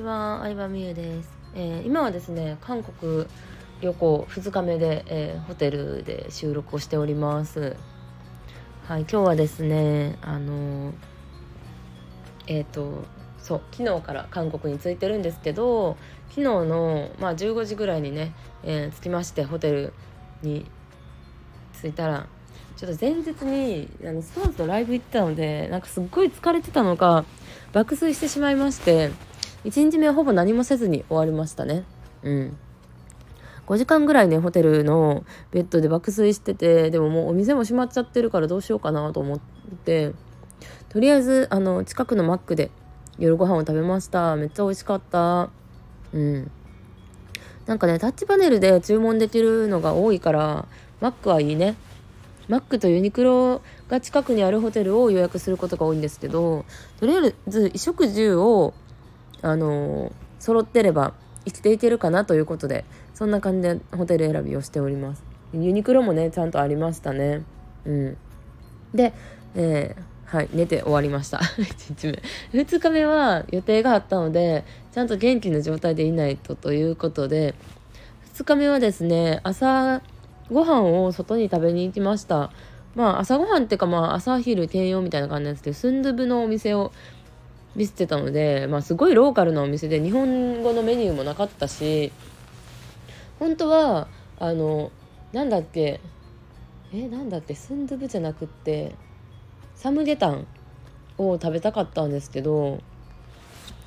ちは、相葉美優です、えー、今はですね、韓国旅行2日目で、えー、ホテルで収録をしております。はい、今日はですね、あのえっ、ー、とそう昨日から韓国に着いてるんですけど昨日の、まあ、15時ぐらいにね、え着きましてホテルに着いたらちょっと前日にあのストーンズのライブ行ってたのでなんかすっごい疲れてたのか爆睡してしまいまして1日目はほぼ何もせずに終わりましたね。うん。5時間ぐらいねホテルのベッドで爆睡しててでももうお店も閉まっちゃってるからどうしようかなと思って。とりあえずあの近くのマックで夜ご飯を食べました。めっちゃ美味しかった。うん。なんかねタッチパネルで注文できるのが多いからマックはいいね。マックとユニクロが近くにあるホテルを予約することが多いんですけどとりあえず衣食住をあの揃ってれば生きていけるかなということでそんな感じでホテル選びをしております。ユニクロもねちゃんとありましたね。うん。で、えー、はい寝て終わりました。1日目。2日目は予定があったのでちゃんと元気な状態でいないとということで2日目はですね朝ご飯を外に食べに行きました。まあ朝ごはんっていうかまあ朝昼兼用みたいな感じなんですけどスンドゥブのお店を見せてたので、まあ、すごいローカルなお店で日本語のメニューもなかったし本当はあのなんだっけえなんだっけスンドゥブじゃなくってサムゲタンを食べたかったんですけど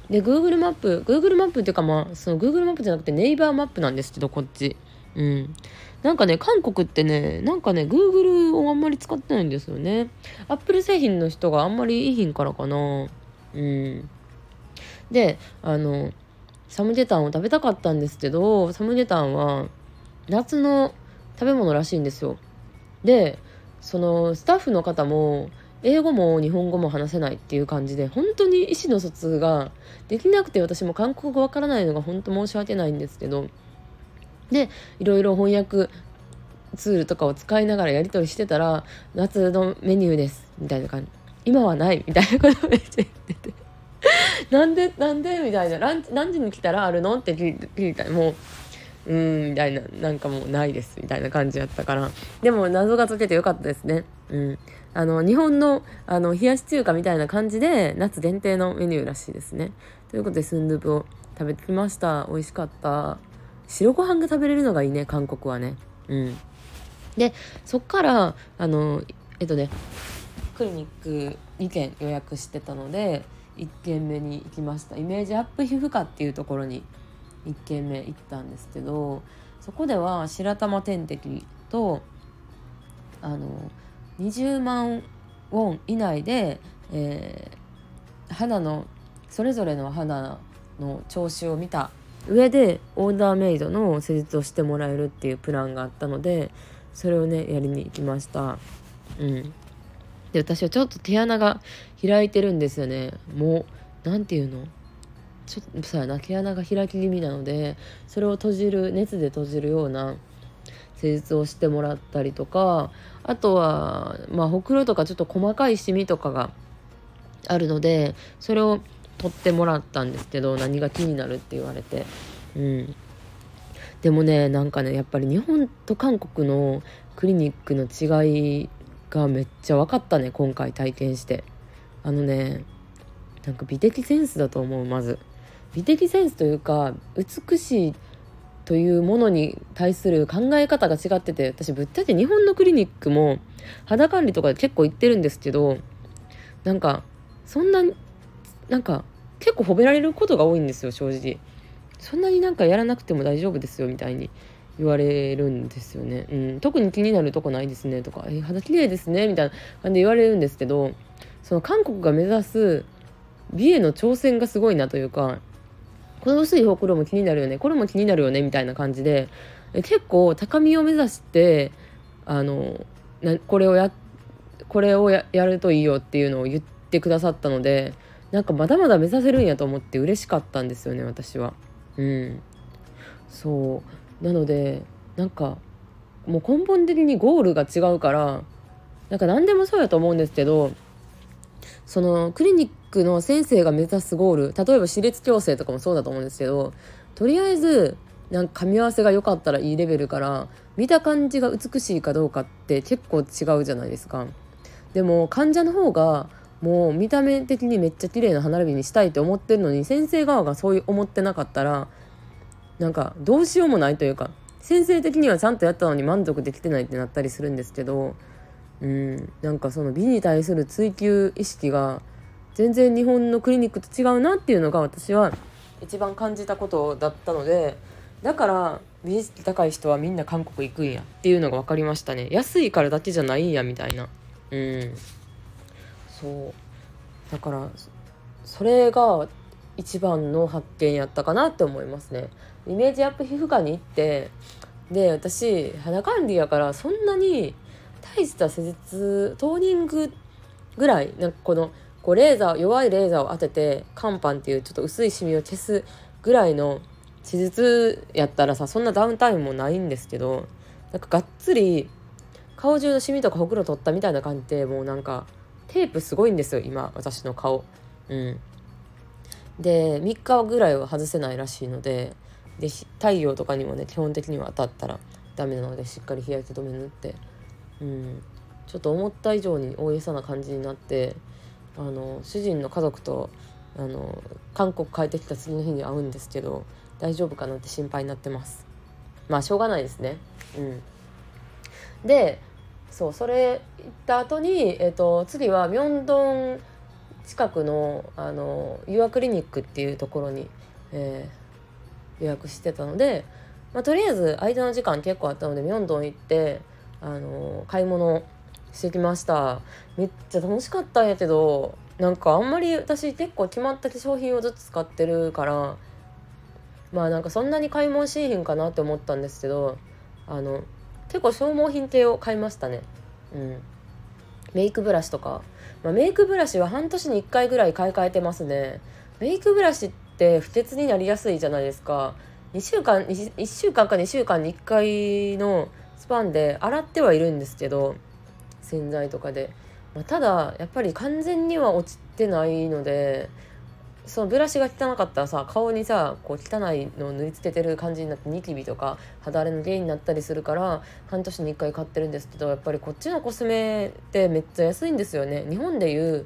で Google マップ Google マップっていうかまあその Google マップじゃなくてネイバーマップなんですけどこっち。うん。なんかね韓国ってねなんかね Google をあんまり使ってないんですよね。Apple 製品の人があんまりいいひんからかな。うん。であのサムゲタンを食べたかったんですけどサムゲタンは夏の食べ物らしいんですよ。でそのスタッフの方も英語も日本語も話せないっていう感じで本当に意思の疎通ができなくて私も韓国語わからないのが本当申し訳ないんですけどでいろいろ翻訳ツールとかを使いながらやり取りしてたら「夏のメニューです」みたいな感じ「今はない」みたいなことめっちゃ言ってて。なんでなんでみたいな。ラン何時に来たらあるのって聞いたもううんみたいな。なんかもうないですみたいな感じやったから。でも謎が解けてよかったですね。うん。あの日本のあの冷やし中華みたいな感じで夏限定のメニューらしいですね。ということでスンドゥブを食べてきました。美味しかった。白ご飯が食べれるのがいいね韓国はね。うん。でそっからあのえっとねクリニック2件予約してたので1軒目に行きました。イメージアップ皮膚科っていうところに1軒目行ったんですけどそこでは白玉点滴とあの20万ウォン以内で、えー、肌のそれぞれの肌の調子を見た上でオーダーメイドの施術をしてもらえるっていうプランがあったのでそれをねやりに行きました。うん。で私はちょっと手穴が開いてるんですよね。もう何て言うの？ちょっとさな毛穴が開き気味なのでそれを閉じる熱で閉じるような施術をしてもらったりとかあとはまあほくろとかちょっと細かいシミとかがあるのでそれを取ってもらったんですけど何が気になるって言われて。うん。でもねなんかねやっぱり日本と韓国のクリニックの違いがめっちゃ分かったね今回体験して。あのねなんか美的センスだと思うまず。美的センスというか美しいというものに対する考え方が違ってて私ぶっちゃけ日本のクリニックも肌管理とかで結構行ってるんですけどなんかそんななんか結構褒められることが多いんですよ正直。そんなになんかやらなくても大丈夫ですよみたいに。言われるんですよね、うん、特に気になるとこないですねとか「え肌綺麗ですね」みたいな感じで言われるんですけどその韓国が目指す美への挑戦がすごいなというかこの薄いほくろも気になるよね。これも気になるよね。みたいな感じで結構高みを目指してあのなこれをやこれをやるといいよっていうのを言ってくださったのでなんかまだまだ目指せるんやと思って嬉しかったんですよね私は。うん。そう。なのでなんかもう根本的にゴールが違うからなんか何でもそうやと思うんですけどそのクリニックの先生が目指すゴール例えば歯列矯正とかもそうだと思うんですけどとりあえずなんか噛み合わせが良かったらいいレベルから見た感じが美しいかどうかって結構違うじゃないですか。でも患者の方がもう見た目的にめっちゃ綺麗な歯並びにしたいって思ってるのに先生側がそういう思ってなかったらなんかどうしようもないというか先生的にはちゃんとやったのに満足できてないってなったりするんですけどうんなんかその美に対する追求意識が全然日本のクリニックと違うなっていうのが私は一番感じたことだったのでだから美意識高い人はみんな韓国行くんやっていうのが分かりましたね。安いからだけじゃないんやみたいな。うん。そう。だからそれが一番の発見やったかなって思いますね。イメージアップ皮膚科に行ってで私肌管理やからそんなに大した施術トーニングぐらいなんかこのこうレーザー弱いレーザーを当てて肝斑っていうちょっと薄いシミを消すぐらいの手術やったらさそんなダウンタイムもないんですけどなんかがっつり顔中のシミとかほくろ取ったみたいな感じでもうなんかテープすごいんですよ今私の顔。うん。で3日ぐらいは外せないらしいのでで太陽とかにもね基本的には当たったらダメなのでしっかり日焼け止め塗って。うん。ちょっと思った以上に大げさな感じになってあの主人の家族とあの韓国帰ってきた次の日に会うんですけど大丈夫かなって心配になってます。まあしょうがないですね。うん。でそうそれ行った後に、えーと、次はミョンドン近くのあのユアクリニックっていうところに、えー、予約してたので、まあ、とりあえず間の時間結構あったのでミョンドン行ってあの買い物してきました。めっちゃ楽しかったんやけどなんかあんまり私結構決まった化粧品をずつ使ってるからまあなんかそんなに買い物しひんかなって思ったんですけどあの結構消耗品系を買いましたね。うん。メイクブラシとか、まあ、メイクブラシは半年に1回ぐらい買い替えてますね。メイクブラシって不潔になりやすいじゃないですか。2週間 1, 1週間か2週間に1回のスパンで洗ってはいるんですけど洗剤とかで、まあ、ただやっぱり完全には落ちてないのでそのブラシが汚かったらさ顔にさこう汚いのを塗りつけてる感じになってニキビとか肌荒れの原因になったりするから半年に1回買ってるんですけどやっぱりこっちのコスメってめっちゃ安いんですよね。日本でいう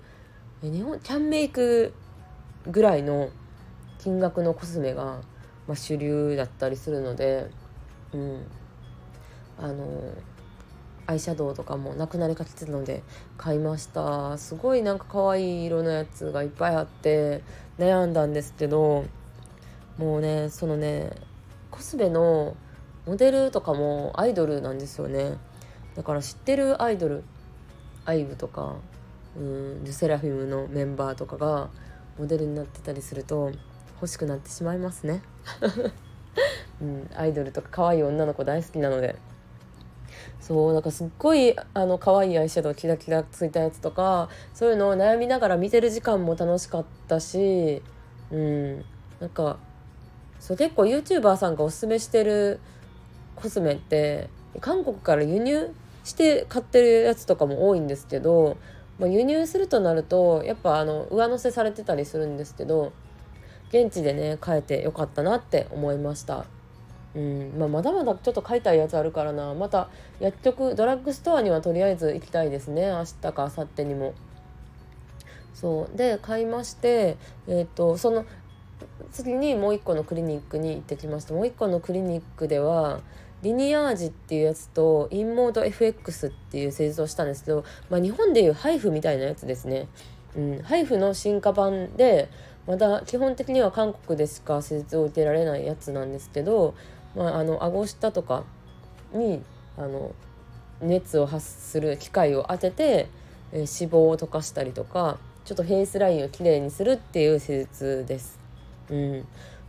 日本キャンメイクぐらいの金額のコスメが、まあ、主流だったりするのでうん。あのアイシャドウとかもなくなりかけてたので買いました。すごいなんか可愛い色のやつがいっぱいあって悩んだんですけどもうねそのねコスメのモデルとかもアイドルなんですよね。だから知ってるアイドルアイブとかうんルセラフィムのメンバーとかがモデルになってたりすると欲しくなってしまいますね、うん、アイドルとか可愛い女の子大好きなので。そうなんかすっごいあの可愛いアイシャドウキラキラついたやつとかそういうのを悩みながら見てる時間も楽しかったしうんなんかそう結構 YouTuber さんがおすすめしてるコスメって韓国から輸入して買ってるやつとかも多いんですけど、まあ、輸入するとなるとやっぱあの上乗せされてたりするんですけど現地でね買えてよかったなって思いました。うん。まあ、まだまだちょっと買いたいやつあるからな。また薬局ドラッグストアにはとりあえず行きたいですね。明日か明後日にも。そう。で買いまして、えーと、その次にもう一個のクリニックに行ってきました。もう一個のクリニックではリニアージっていうやつとインモード FX っていう施術をしたんですけど、まあ、日本でいうハイフみたいなやつですね。うん、ハイフの進化版でまだ基本的には韓国でしか施術を受けられないやつなんですけどまあ、あの顎下とかにあの熱を発する機械を当てて、えー、脂肪を溶かしたりとかちょっとフェイスラインをきれいにするっていう施術です。うん、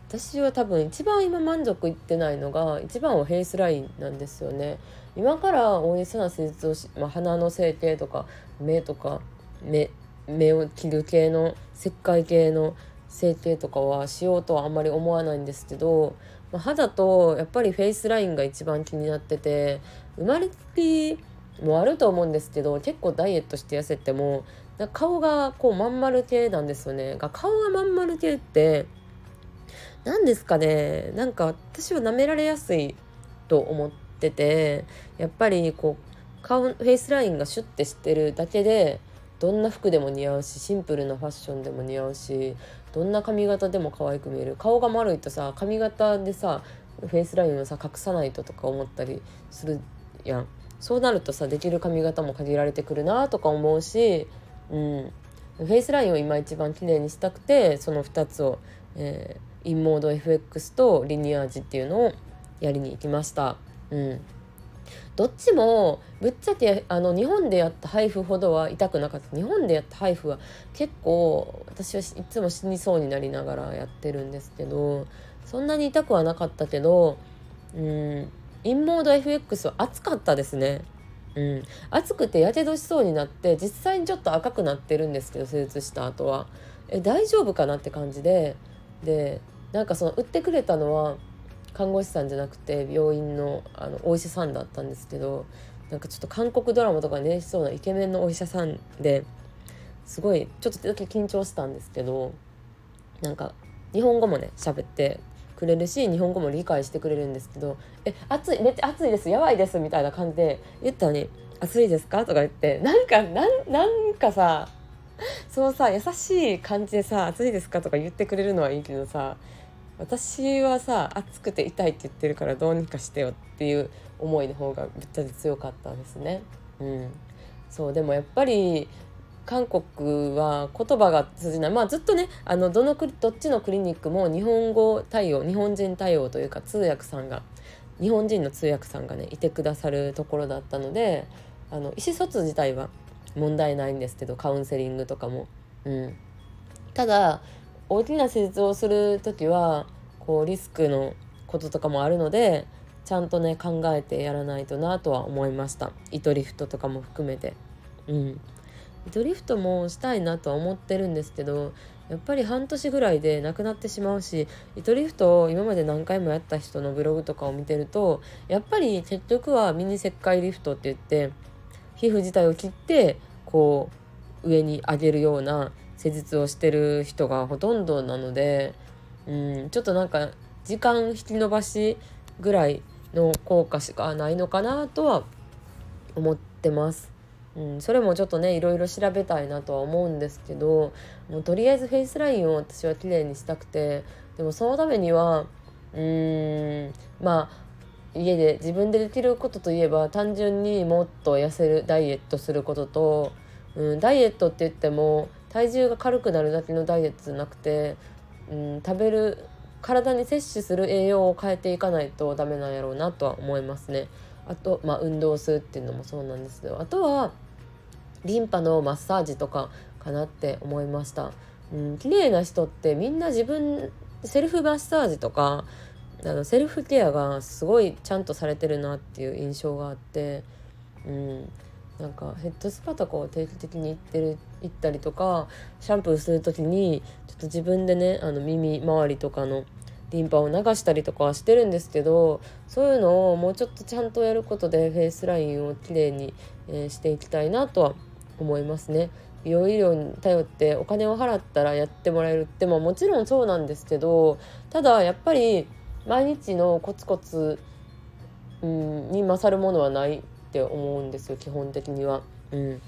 私は多分一番今満足いってないのが一番はフェイスラインなんですよね。今から大げさな施術をし、まあ、鼻の整形とか目とか目目を切る系の切開系の整形とかはしようとはあんまり思わないんですけどまあ、肌とやっぱりフェイスラインが一番気になってて生まれつきもあると思うんですけど結構ダイエットして痩せても顔がこうまん丸系なんですよね。が顔がまん丸系って何ですかね。なんか私は舐められやすいと思っててやっぱりこう顔フェイスラインがシュッてしてるだけでどんな服でも似合うしシンプルなファッションでも似合うしどんな髪型でも可愛く見える。顔が丸いとさ髪型でさフェイスラインをさ隠さないととか思ったりするやん。そうなるとさできる髪型も限られてくるなとか思うし、うん、フェイスラインを今一番綺麗にしたくてその2つを、えー、インモード FX とリニアージっていうのをやりに行きました。うん。どっちもぶっちゃけあの日本でやったハイフほどは痛くなかった。日本でやったハイフは結構私はいつも死にそうになりながらやってるんですけどそんなに痛くはなかったけどうんインモード FX は暑かったですね。うん、暑くてやけどしそうになって実際にちょっと赤くなってるんですけど手術した後は。え大丈夫かなって感じで。でなんかその売ってくれたのは看護師さんじゃなくて病院のあのお医者さんだったんですけどなんかちょっと韓国ドラマとかねしそうなイケメンのお医者さんですごいちょっとだけ緊張したんですけどなんか日本語もね喋ってくれるし日本語も理解してくれるんですけど「え暑いめっちゃ暑いですやばいです」みたいな感じで言ったのに「暑いですか?」とか言ってなんかなんなんかさそうさ優しい感じでさ「暑いですか?」とか言ってくれるのはいいけどさ私はさ暑くて痛いって言ってるからどうにかしてよっていう思いの方がぶっちゃ強かったんですね。うん、そうでもやっぱり韓国は言葉が通じないまあずっとねあのどのどっちのクリニックも日本語対応日本人対応というか通訳さんが日本人の通訳さんがねいてくださるところだったのであの意思疎通自体は問題ないんですけどカウンセリングとかも。うん、ただ大きな手術をする時はこうリスクのこととかもあるのでちゃんとね考えてやらないとなとは思いました。糸リフトとかも含めて。うん。糸リフトもしたいなとは思ってるんですけどやっぱり半年ぐらいでなくなってしまうし糸リフトを今まで何回もやった人のブログとかを見てるとやっぱり結局はミニ切開リフトって言って皮膚自体を切ってこう上に上げるような施術をしてる人がほとんどなので、うん、ちょっとなんか時間引き延ばしぐらいの効果しかないのかなとは思ってます。うん、それもちょっとねいろいろ調べたいなとは思うんですけどもうとりあえずフェイスラインを私は綺麗にしたくてでもそのためにはうーんまあ家で自分でできることといえば単純にもっと痩せるダイエットすることと、うん、ダイエットって言っても体重が軽くなるだけのダイエットじゃなくて、うん、食べる体に摂取する栄養を変えていかないとダメなんやろうなとは思いますね。あと、まあ、運動するっていうのもそうなんですけどあとはリンパのマッサージとかかなって思いました。うん、綺麗な人ってみんな自分セルフマッサージとかあのセルフケアがすごいちゃんとされてるなっていう印象があって、うん、なんかヘッドスパとかを定期的に行ってる行ったりとかシャンプーする時にちょっと自分でねあの耳周りとかのリンパを流したりとかはしてるんですけどそういうのをもうちょっとちゃんとやることでフェイスラインをきれいに、していきたいなとは思いますね。美容医療に頼ってお金を払ったらやってもらえるってももちろんそうなんですけどただやっぱり毎日のコツコツ、に勝るものはないって思うんですよ基本的には。うん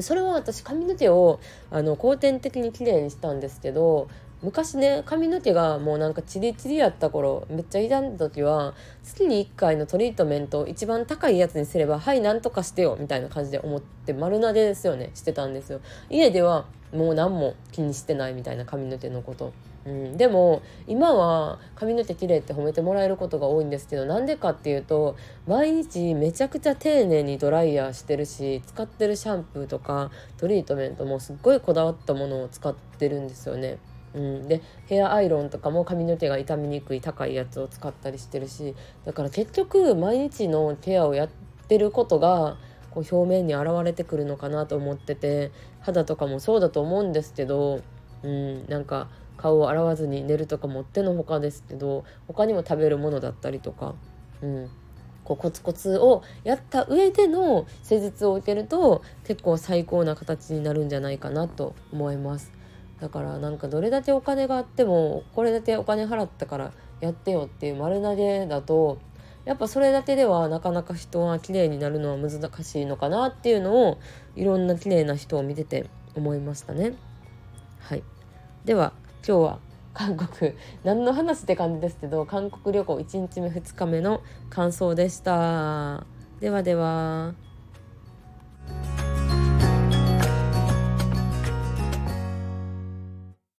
それは私髪の毛をあの後天的に綺麗にしたんですけど昔ね髪の毛がもうなんかチリチリやった頃めっちゃ傷んだ時は月に1回のトリートメントを一番高いやつにすればはいなんとかしてよみたいな感じで思って丸投げですよねしてたんですよ。家ではもう何も気にしてないみたいな髪の毛のこと。うん、でも今は髪の毛綺麗って褒めてもらえることが多いんですけどなんでかっていうと毎日めちゃくちゃ丁寧にドライヤーしてるし使ってるシャンプーとかトリートメントもすっごいこだわったものを使ってるんですよね。うん、でヘアアイロンとかも髪の毛が傷みにくい高いやつを使ったりしてるしだから結局毎日のケアをやってることがこう表面に現れてくるのかなと思ってて肌とかもそうだと思うんですけど、うん、なんか顔を洗わずに寝るとかもってのほかですけど他にも食べるものだったりとか、うん、こうコツコツをやった上での施術を受けると結構最高な形になるんじゃないかなと思います。だからなんかどれだけお金があってもこれだけお金払ったからやってよっていう丸投げだとやっぱそれだけではなかなか人は綺麗になるのは難しいのかなっていうのをいろんな綺麗な人を見てて思いましたね。はい。では今日は韓国何の話って感じですけど韓国旅行1日目2日目の感想でした。ではでは。